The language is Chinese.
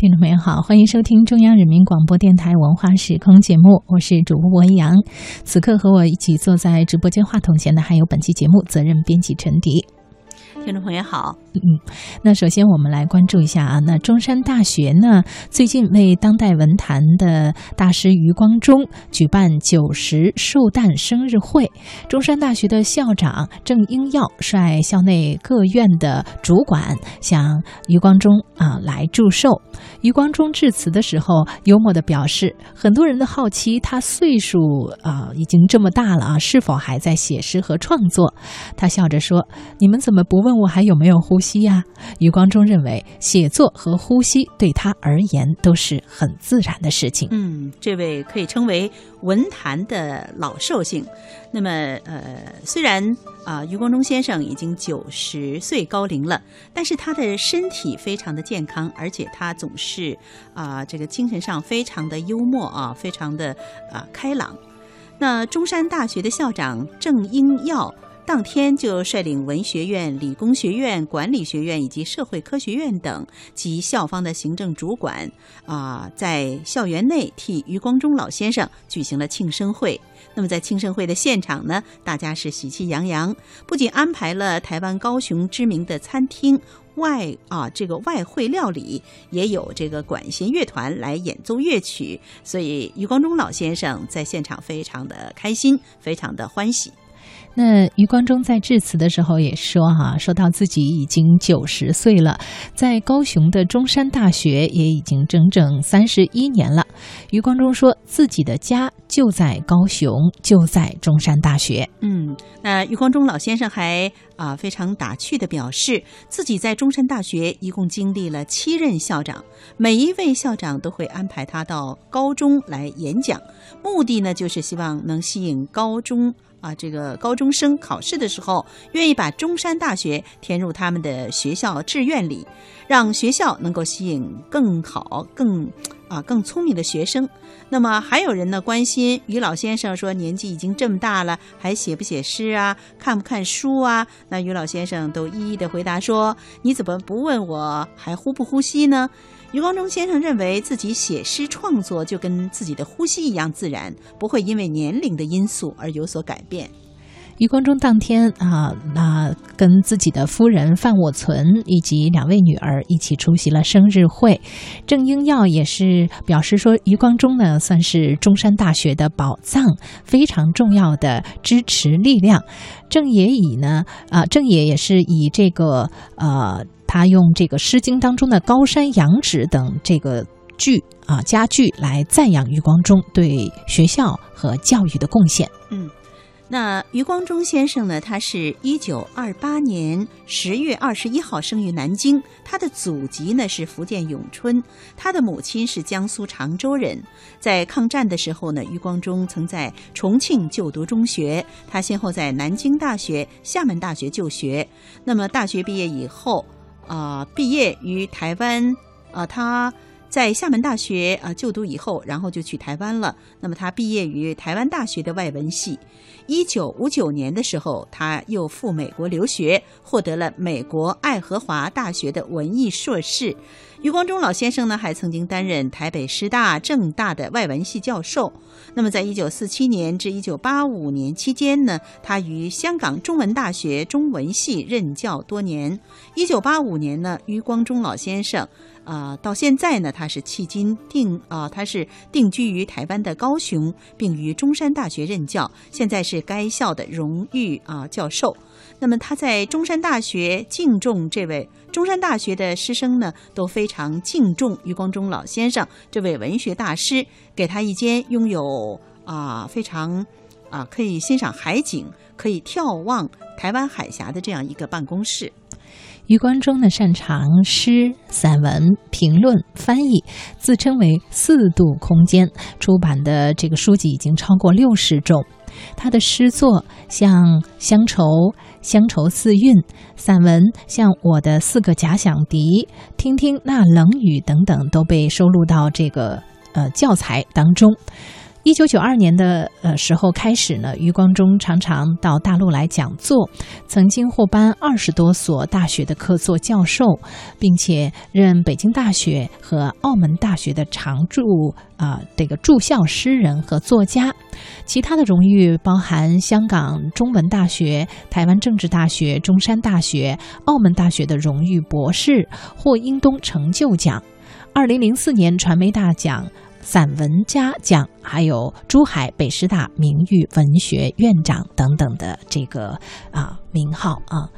听众朋友好，欢迎收听中央人民广播电台文化时空节目，我是主播文洋。此刻和我一起坐在直播间话筒前的还有本期节目责任编辑陈迪。听众朋友好，嗯，那首先我们来关注一下啊，那中山大学呢最近为当代文坛的大师余光中举办九十寿诞生日会，中山大学的校长郑英耀率校内各院的主管向余光中啊来祝寿。余光中致辞的时候，幽默的表示，很多人的好奇他岁数啊已经这么大了啊，是否还在写诗和创作？他笑着说：“你们怎么不问？”我还有没有呼吸呀？余光中认为，写作和呼吸对他而言都是很自然的事情。嗯，这位可以称为文坛的老寿星。那么，呃，虽然啊，余光中先生已经九十岁高龄了，但是他的身体非常的健康，而且他总是啊，这个精神上非常的幽默啊，非常的啊开朗。那中山大学的校长郑英耀。当天就率领文学院、理工学院、管理学院以及社会科学院等及校方的行政主管啊，在校园内替余光中老先生举行了庆生会。那么在庆生会的现场呢，大家是喜气洋洋，不仅安排了台湾高雄知名的餐厅外啊这个外汇料理，也有这个管弦乐团来演奏乐曲，所以余光中老先生在现场非常的开心，非常的欢喜。那余光中在致辞的时候也说：“哈，说到自己已经九十岁了，在高雄的中山大学也已经整整三十一年了。”余光中说自己的家就在高雄，就在中山大学。嗯，那余光中老先生还啊非常打趣的表示，自己在中山大学一共经历了七任校长，每一位校长都会安排他到高中来演讲，目的呢就是希望能吸引高中。啊，这个高中生考试的时候，愿意把中山大学填入他们的学校志愿里，让学校能够吸引更好、更啊更聪明的学生。那么还有人呢关心于老先生说，年纪已经这么大了，还写不写诗啊，看不看书啊？那于老先生都一一的回答说：“你怎么不问我还呼不呼吸呢？”余光中先生认为自己写诗创作就跟自己的呼吸一样自然，不会因为年龄的因素而有所改变。余光中当天啊，那跟自己的夫人范我存以及两位女儿一起出席了生日会。郑英耀也是表示说，余光中呢算是中山大学的宝藏，非常重要的支持力量。郑也以呢啊，郑也也是以这个呃。他用这个《诗经》当中的“高山仰止”等这个句啊佳句来赞扬余光中对学校和教育的贡献。嗯，那余光中先生呢？他是一九二八年十月二十一号生于南京，他的祖籍呢是福建永春，他的母亲是江苏常州人。在抗战的时候呢，余光中曾在重庆就读中学，他先后在南京大学、厦门大学就学。那么大学毕业以后。啊，毕业于台湾，啊，他在厦门大学啊就读以后，然后就去台湾了。那么他毕业于台湾大学的外文系。一九五九年的时候，他又赴美国留学，获得了美国爱荷华大学的文艺硕士。余光中老先生呢，还曾经担任台北师大、政大的外文系教授。那么，在一九四七年至一九八五年期间呢，他于香港中文大学中文系任教多年。一九八五年呢，余光中老先生，啊，到现在呢，他是迄今定啊，他是定居于台湾的高雄，并于中山大学任教，现在是该校的荣誉啊教授。那么他在中山大学敬重这位中山大学的师生呢，都非常敬重余光中老先生这位文学大师，给他一间拥有啊非常啊可以欣赏海景、可以眺望台湾海峡的这样一个办公室。余光中呢擅长诗、散文、评论、翻译，自称为四度空间，出版的这个书籍已经超过六十种。他的诗作像《乡愁》《乡愁四韵》，散文像《我的四个假想敌》《听听那冷雨》等等，都被收录到这个呃教材当中。一九九二年的呃时候开始呢，余光中常常到大陆来讲座，曾经获颁二十多所大学的客座教授，并且任北京大学和澳门大学的常驻啊、这个驻校诗人和作家。其他的荣誉包含香港中文大学、台湾政治大学、中山大学、澳门大学的荣誉博士，获英东成就奖。二零零四年传媒大奖。散文家奖，还有珠海北师大名誉文学院长等等的这个啊名号啊。